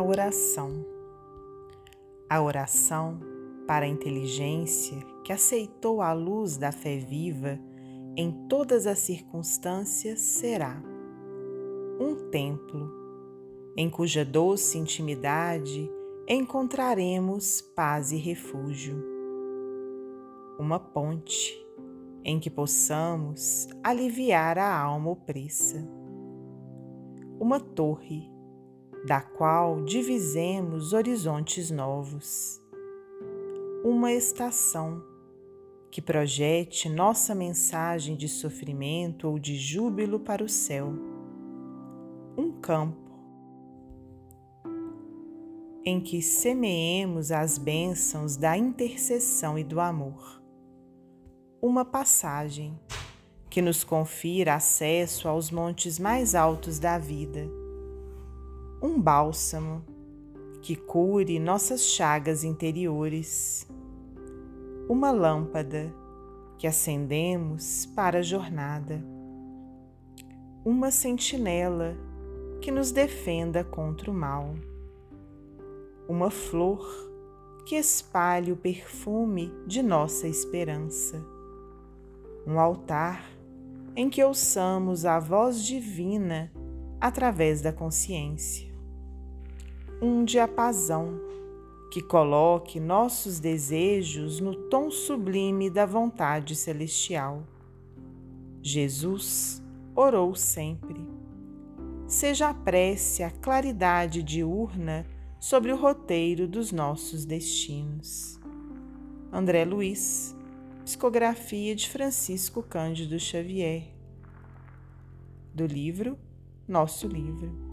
oração. A oração para a inteligência que aceitou a luz da fé viva em todas as circunstâncias será um templo em cuja doce intimidade encontraremos paz e refúgio. Uma ponte em que possamos aliviar a alma opressa. Uma torre da qual divisemos horizontes novos. Uma estação que projete nossa mensagem de sofrimento ou de júbilo para o céu. Um campo em que semeemos as bênçãos da intercessão e do amor. Uma passagem que nos confira acesso aos montes mais altos da vida um bálsamo que cure nossas chagas interiores, uma lâmpada que acendemos para a jornada, uma sentinela que nos defenda contra o mal, uma flor que espalhe o perfume de nossa esperança, um altar em que ouçamos a voz divina através da consciência um diapasão que coloque nossos desejos no tom sublime da vontade celestial. Jesus orou sempre. Seja a prece a claridade diurna sobre o roteiro dos nossos destinos. André Luiz, Psicografia de Francisco Cândido Xavier, do livro Nosso Livro.